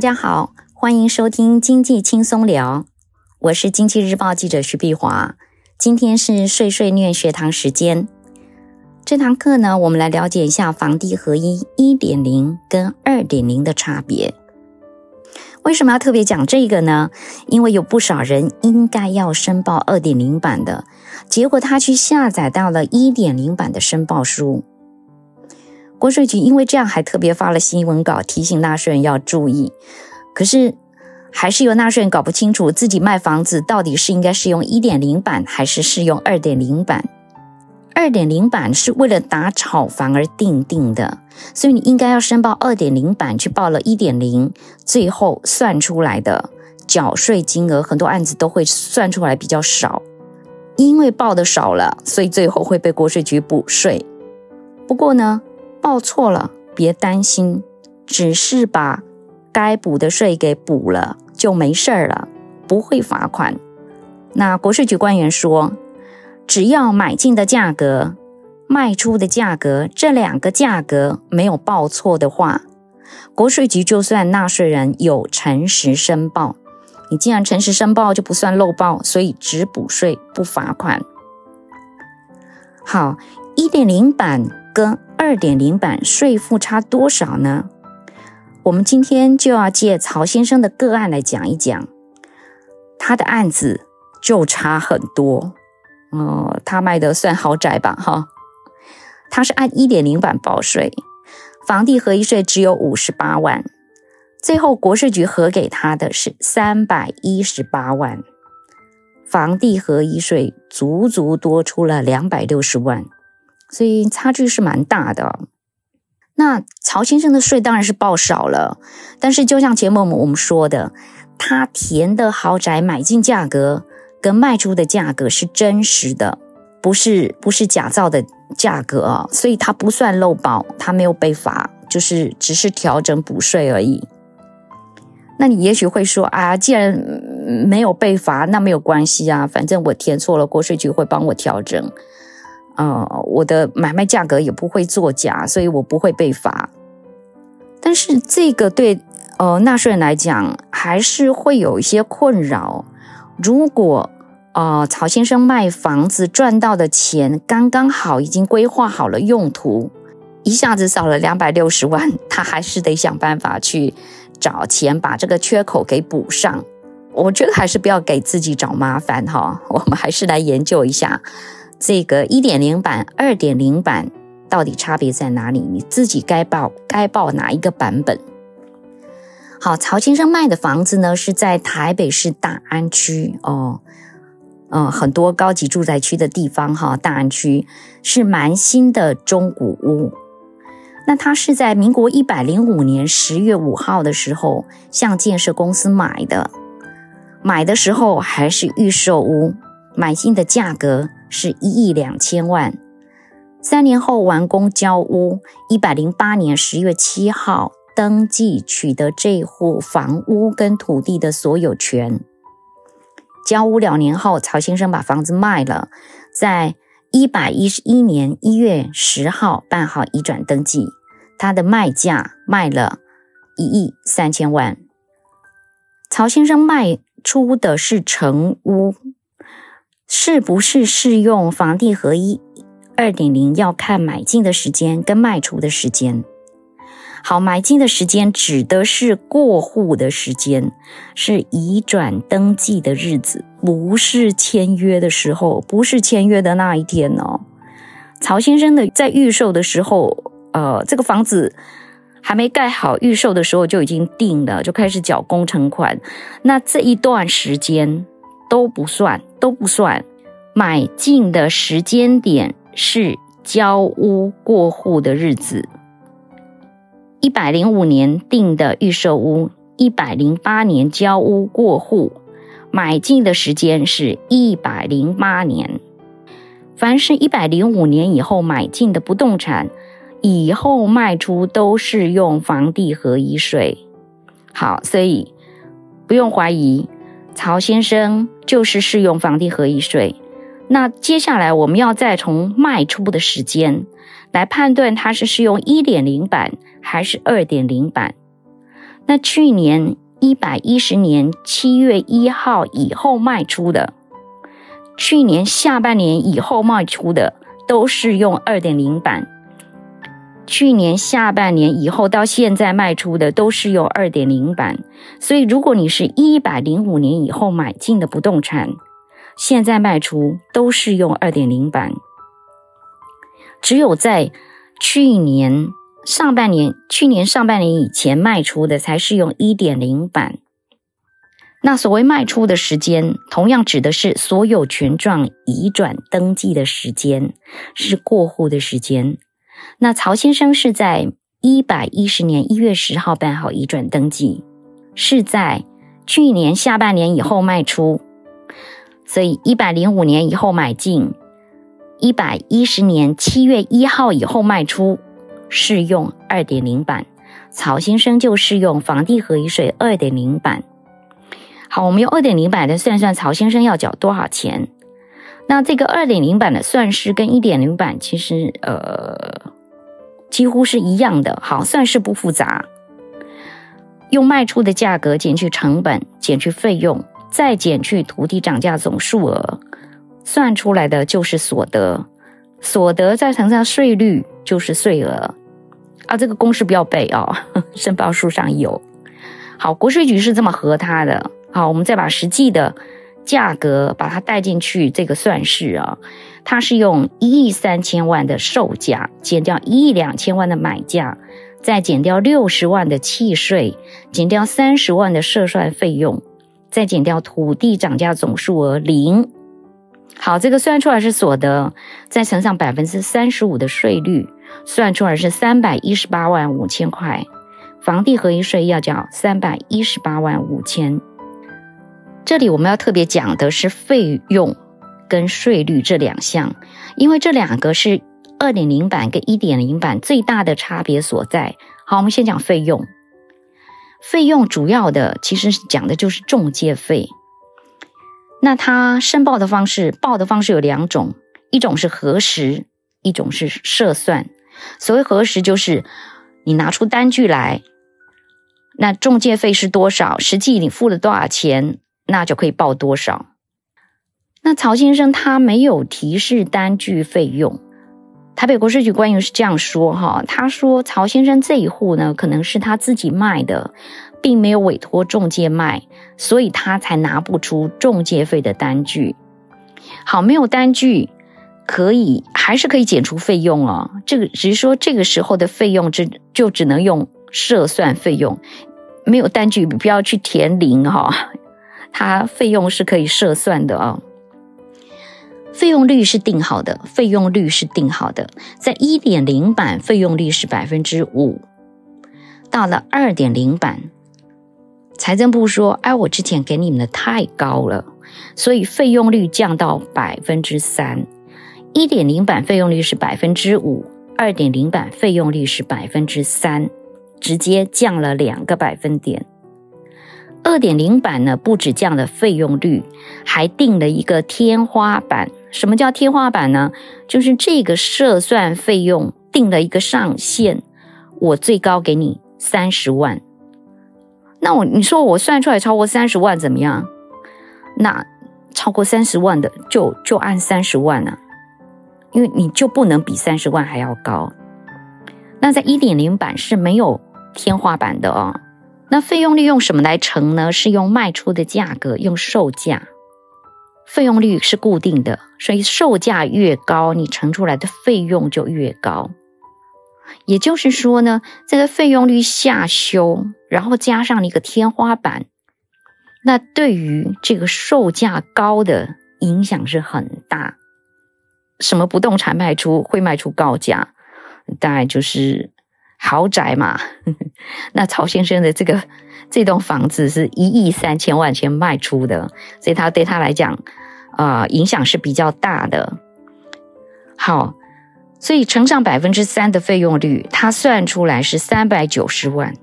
大家好，欢迎收听经济轻松聊，我是经济日报记者徐碧华。今天是碎碎念学堂时间，这堂课呢，我们来了解一下房地合一一点零跟二点零的差别。为什么要特别讲这个呢？因为有不少人应该要申报二点零版的，结果他去下载到了一点零版的申报书。国税局因为这样，还特别发了新闻稿提醒纳税人要注意。可是，还是有纳税人搞不清楚自己卖房子到底是应该适用一点零版还是适用二点零版。二点零版是为了打炒房而定定的，所以你应该要申报二点零版，去报了一点零，最后算出来的缴税金额，很多案子都会算出来比较少，因为报的少了，所以最后会被国税局补税。不过呢，报错了，别担心，只是把该补的税给补了，就没事儿了，不会罚款。那国税局官员说，只要买进的价格、卖出的价格这两个价格没有报错的话，国税局就算纳税人有诚实申报，你既然诚实申报，就不算漏报，所以只补税不罚款。好，一点零版跟二点零版税负差多少呢？我们今天就要借曹先生的个案来讲一讲，他的案子就差很多。哦、他卖的算豪宅吧？哈，他是按一点零版报税，房地合一税只有五十八万，最后国税局核给他的是三百一十八万，房地合一税足足多出了两百六十万。所以差距是蛮大的。那曹先生的税当然是报少了，但是就像节目我们说的，他填的豪宅买进价格跟卖出的价格是真实的，不是不是假造的价格啊，所以他不算漏报，他没有被罚，就是只是调整补税而已。那你也许会说啊，既然没有被罚，那没有关系啊，反正我填错了，国税局会帮我调整。呃，我的买卖价格也不会作假，所以我不会被罚。但是这个对呃纳税人来讲还是会有一些困扰。如果呃曹先生卖房子赚到的钱刚刚好已经规划好了用途，一下子少了两百六十万，他还是得想办法去找钱把这个缺口给补上。我觉得还是不要给自己找麻烦哈，我们还是来研究一下。这个一点零版、二点零版到底差别在哪里？你自己该报该报哪一个版本？好，曹先生卖的房子呢，是在台北市大安区哦，嗯、很多高级住宅区的地方哈。大安区是蛮新的中古屋。那他是在民国一百零五年十月五号的时候向建设公司买的，买的时候还是预售屋，买进的价格。是一亿两千万，三年后完工交屋，一百零八年十月七号登记取得这户房屋跟土地的所有权。交屋两年后，曹先生把房子卖了，在一百一十一年一月十号办好移转登记，他的卖价卖了一亿三千万。曹先生卖出的是成屋。是不是适用房地合一二点零？要看买进的时间跟卖出的时间。好，买进的时间指的是过户的时间，是移转登记的日子，不是签约的时候，不是签约的那一天哦。曹先生的在预售的时候，呃，这个房子还没盖好，预售的时候就已经定了，就开始缴工程款。那这一段时间。都不算，都不算。买进的时间点是交屋过户的日子。一百零五年定的预售屋，一百零八年交屋过户，买进的时间是一百零八年。凡是一百零五年以后买进的不动产，以后卖出都适用房地合一税。好，所以不用怀疑。曹先生就是适用房地合一税，那接下来我们要再从卖出的时间来判断他是适用一点零版还是二点零版。那去年一百一十年七月一号以后卖出的，去年下半年以后卖出的，都适用二点零版。去年下半年以后到现在卖出的都是用二点零版，所以如果你是一百零五年以后买进的不动产，现在卖出都是用二点零版。只有在去年上半年、去年上半年以前卖出的才适用一点零版。那所谓卖出的时间，同样指的是所有权状移转登记的时间，是过户的时间。那曹先生是在一百一十年一月十号办好移转登记，是在去年下半年以后卖出，所以一百零五年以后买进，一百一十年七月一号以后卖出，适用二点零版。曹先生就适用房地合一税二点零版。好，我们用二点零版的算算，曹先生要缴多少钱？那这个二点零版的算式跟一点零版其实呃几乎是一样的。好，算式不复杂，用卖出的价格减去成本，减去费用，再减去土地涨价总数额，算出来的就是所得。所得再乘上税率就是税额。啊，这个公式不要背哦，申报书上有。好，国税局是这么核它的。好，我们再把实际的。价格把它带进去，这个算式啊，它是用一亿三千万的售价减掉一亿两千万的买价，再减掉六十万的契税，减掉三十万的设算费用，再减掉土地涨价总数额零。好，这个算出来是所得，再乘上百分之三十五的税率，算出来是三百一十八万五千块。房地合一税要缴三百一十八万五千。这里我们要特别讲的是费用跟税率这两项，因为这两个是二点零版跟一点零版最大的差别所在。好，我们先讲费用。费用主要的其实讲的就是中介费。那它申报的方式，报的方式有两种，一种是核实，一种是设算。所谓核实，就是你拿出单据来，那中介费是多少？实际你付了多少钱？那就可以报多少？那曹先生他没有提示单据费用。台北国税局官员是这样说哈，他说曹先生这一户呢，可能是他自己卖的，并没有委托中介卖，所以他才拿不出中介费的单据。好，没有单据可以还是可以减除费用哦。这个只是说这个时候的费用只就只能用设算费用，没有单据不要去填零哈。它费用是可以设算的、哦，费用率是定好的，费用率是定好的，在一点零版费用率是百分之五，到了二点零版，财政部说：“哎，我之前给你们的太高了，所以费用率降到百分之三。一点零版费用率是百分之五，二点零版费用率是百分之三，直接降了两个百分点。”二点零版呢，不止降了费用率，还定了一个天花板。什么叫天花板呢？就是这个设算费用定了一个上限，我最高给你三十万。那我你说我算出来超过三十万怎么样？那超过三十万的就就按三十万啊，因为你就不能比三十万还要高。那在一点零版是没有天花板的哦。那费用率用什么来乘呢？是用卖出的价格，用售价。费用率是固定的，所以售价越高，你乘出来的费用就越高。也就是说呢，这个费用率下修，然后加上一个天花板，那对于这个售价高的影响是很大。什么不动产卖出会卖出高价？大概就是。豪宅嘛，那曹先生的这个这栋房子是一亿三千万钱卖出的，所以他对他来讲，啊、影响是比较大的。好，所以乘上百分之三的费用率，他算出来是三百九十万，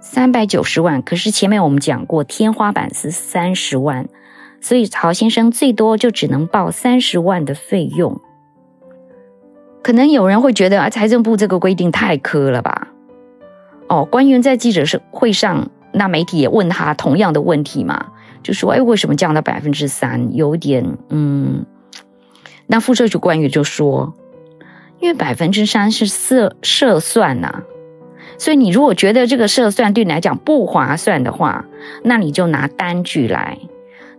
三百九十万。可是前面我们讲过，天花板是三十万，所以曹先生最多就只能报三十万的费用。可能有人会觉得啊，财政部这个规定太苛了吧？哦，官员在记者会上，那媒体也问他同样的问题嘛，就说：“哎，为什么降到百分之三？有点嗯。”那副社局官员就说：“因为百分之三是设设算呐、所以你如果觉得这个设算对你来讲不划算的话，那你就拿单据来。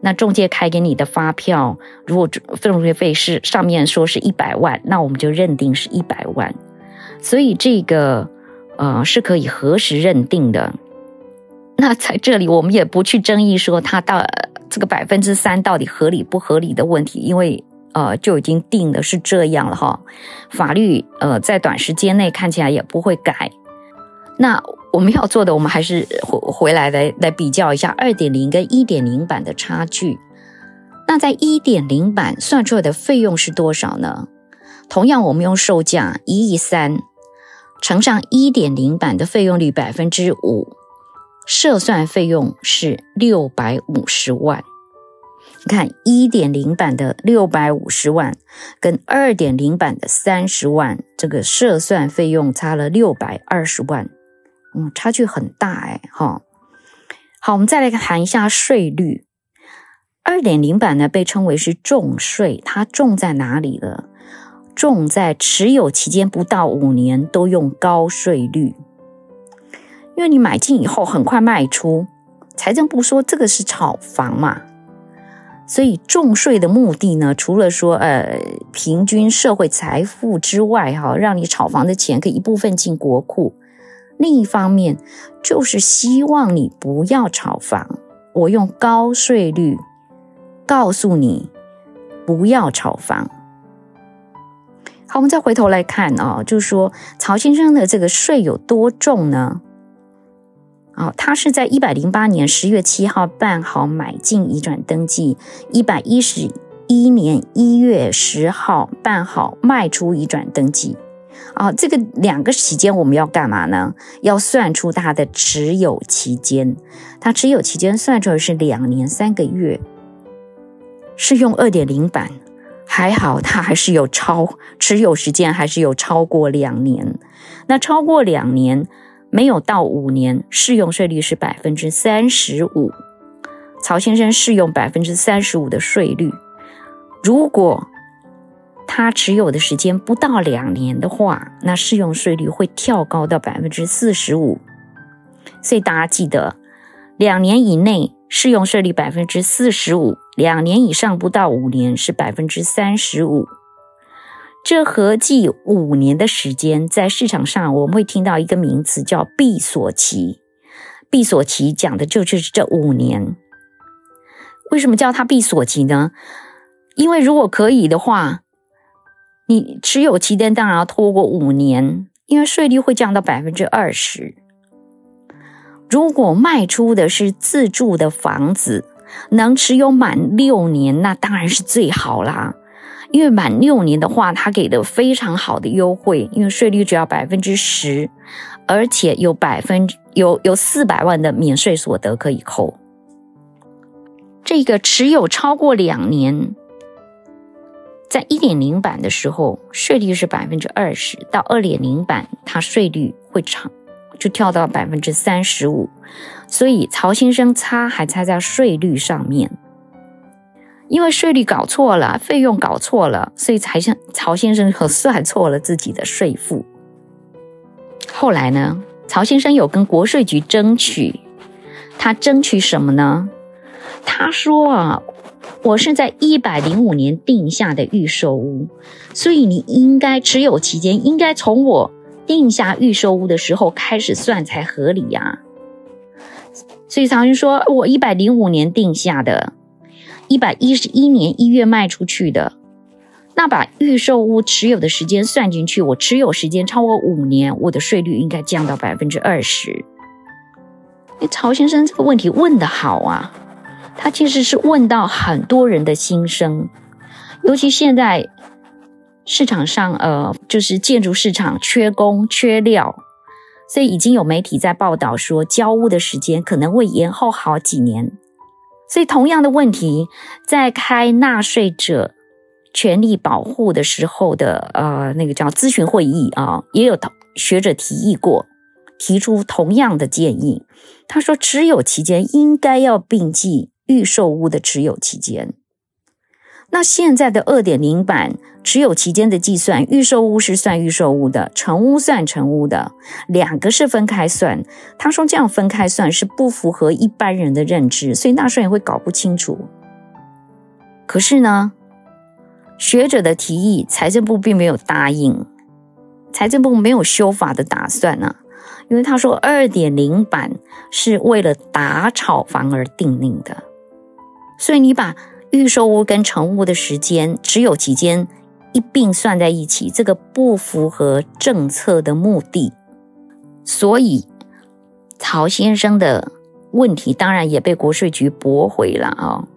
那中介开给你的发票，如果中介费是上面说是一百万，那我们就认定是一百万。所以这个。”呃，是可以核实认定的。那在这里，我们也不去争议说它到这个百分之三到底合理不合理的问题，因为呃就已经定的是这样了哈。法律呃在短时间内看起来也不会改。那我们要做的，我们还是回回来来来比较一下二点零跟一点零版的差距。那在一点零版算出来的费用是多少呢？同样，我们用售价一亿三。乘上一点零版的费用率百分之五，设算费用是六百五十万。你看一点零版的六百五十万跟二点零版的三十万，这个设算费用差了六百二十万，嗯，差距很大哎，哈。好，我们再来谈一下税率。二点零版呢被称为是重税，它重在哪里了？重在持有期间不到五年都用高税率，因为你买进以后很快卖出，财政部说这个是炒房嘛，所以重税的目的呢，除了说呃平均社会财富之外，哈，让你炒房的钱可以一部分进国库，另一方面就是希望你不要炒房，我用高税率告诉你不要炒房。好，我们再回头来看啊、哦，就是说曹先生的这个税有多重呢？啊、哦，他是在一百零八年十月七号办好买进移转登记，一百一十一年一月十号办好卖出移转登记。啊、这个两个期间我们要干嘛呢？要算出它的持有期间，它持有期间算出来是两年三个月，是用二点零版。还好，它还是有超持有时间，还是有超过两年。那超过两年没有到五年，适用税率是百分之三十五。曹先生适用百分之三十五的税率。如果他持有的时间不到两年的话，那适用税率会跳高到百分之四十五。所以大家记得，两年以内适用税率百分之四十五。两年以上不到五年是百分之三十五，这合计五年的时间，在市场上我们会听到一个名词叫闭锁期。闭锁期讲的就是这五年。为什么叫它闭锁期呢？因为如果可以的话，你持有期间当然要拖过五年，因为税率会降到百分之二十。如果卖出的是自住的房子，能持有满六年，那当然是最好啦。因为满六年的话，他给的非常好的优惠，因为税率只要百分之十，而且有百分有有四百万的免税所得可以扣。这个持有超过两年，在一点零版的时候，税率是百分之二十，到二点零版，它税率会长。就跳到百分之三十五，所以曹先生差还差在税率上面，因为税率搞错了，费用搞错了，所以才像曹先生可算错了自己的税负。后来呢，曹先生有跟国税局争取，他争取什么呢？他说啊，我是在一百零五年定下的预售屋，所以你应该持有期间应该从我。定下预售屋的时候开始算才合理呀，所以曹云说，我一百零五年定下的，一百一十一年一月卖出去的，那把预售屋持有的时间算进去，我持有时间超过五年，我的税率应该降到百分之二十。哎，曹先生这个问题问得好啊，他其实是问到很多人的心声，尤其现在。市场上，呃，就是建筑市场缺工缺料，所以已经有媒体在报道说，交屋的时间可能会延后好几年。所以，同样的问题，在开纳税者权利保护的时候的，呃，那个叫咨询会议啊，也有学者提议过，提出同样的建议。他说，持有期间应该要并记预售屋的持有期间。那现在的二点零版持有期间的计算，预售屋是算预售屋的，成屋算成屋的，两个是分开算。他说这样分开算是不符合一般人的认知，所以纳税人会搞不清楚。可是呢，学者的提议，财政部并没有答应，财政部没有修法的打算啊，因为他说二点零版是为了打炒房而订定的，所以你把。预售屋跟成屋的时间只有期间一并算在一起，这个不符合政策的目的，所以曹先生的问题当然也被国税局驳回了啊、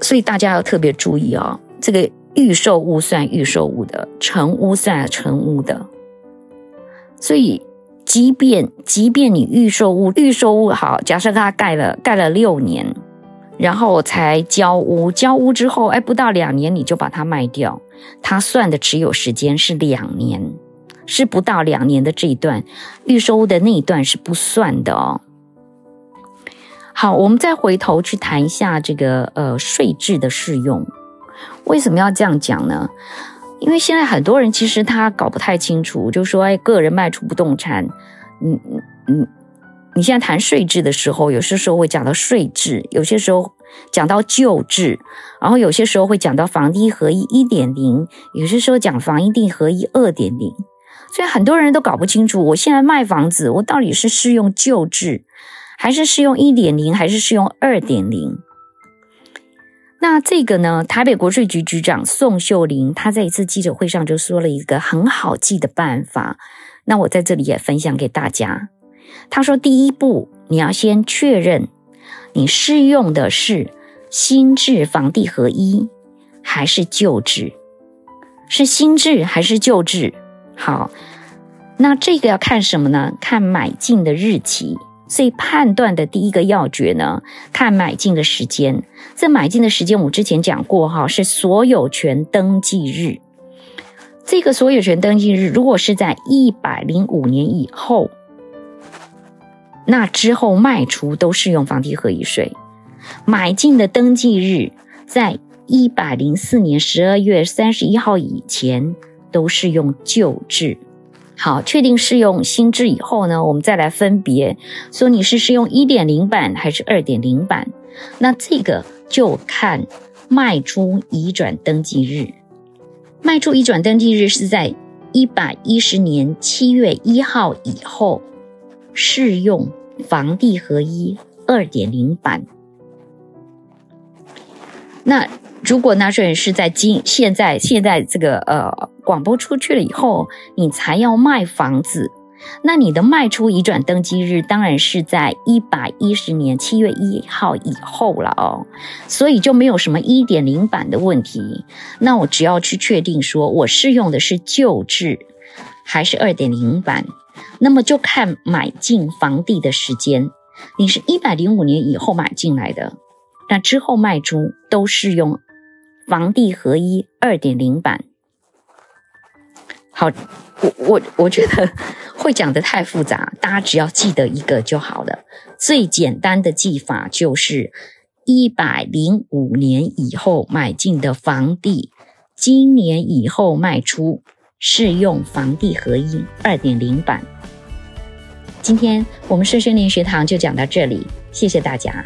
所以大家要特别注意啊、哦，这个预售屋算预售屋的，成屋算成屋的。所以即便即便你预售屋预售屋好，假设他盖了盖了六年。然后才交屋，交屋之后，哎，不到两年你就把它卖掉，他算的持有时间是两年，是不到两年的这一段，预售屋的那一段是不算的哦。好，我们再回头去谈一下这个呃税制的适用，为什么要这样讲呢？因为现在很多人其实他搞不太清楚，就说哎，个人卖出不动产，嗯嗯嗯。你现在谈税制的时候，有些时候会讲到税制，有些时候讲到旧制，然后有些时候会讲到房地合一一点零，有些时候讲房地合一二点零，所以很多人都搞不清楚，我现在卖房子，我到底是适用旧制，还是适用一点零，还是适用二点零？那这个呢，台北国税局局长宋秀玲，他在一次记者会上就说了一个很好记的办法，那我在这里也分享给大家。他说：“第一步，你要先确认你适用的是新制房地合一还是旧制，是新制还是旧制？好，那这个要看什么呢？看买进的日期。所以判断的第一个要诀呢，看买进的时间。这买进的时间我之前讲过哈，是所有权登记日。这个所有权登记日如果是在一百零五年以后。”那之后卖出都适用房地合一税，买进的登记日在一百零四年十二月三十一号以前都适用旧制。好，确定适用新制以后呢，我们再来分别说你是适用一点零版还是二点零版。那这个就看卖出移转登记日，卖出移转登记日是在一百一十年七月一号以后。适用房地合一二点零版。那如果纳税人是在今现在现在这个呃广播出去了以后，你才要卖房子，那你的卖出移转登记日当然是在一百一十年七月一号以后了哦，所以就没有什么一点零版的问题。那我只要去确定说我适用的是旧制还是二点零版。那么就看买进房地的时间，你是一百零五年以后买进来的，那之后卖出都适用房地合一二点零版。好，我我我觉得会讲的太复杂，大家只要记得一个就好了。最简单的记法就是一百零五年以后买进的房地，今年以后卖出。适用房地合一二点零版。今天我们税宣连学堂就讲到这里，谢谢大家。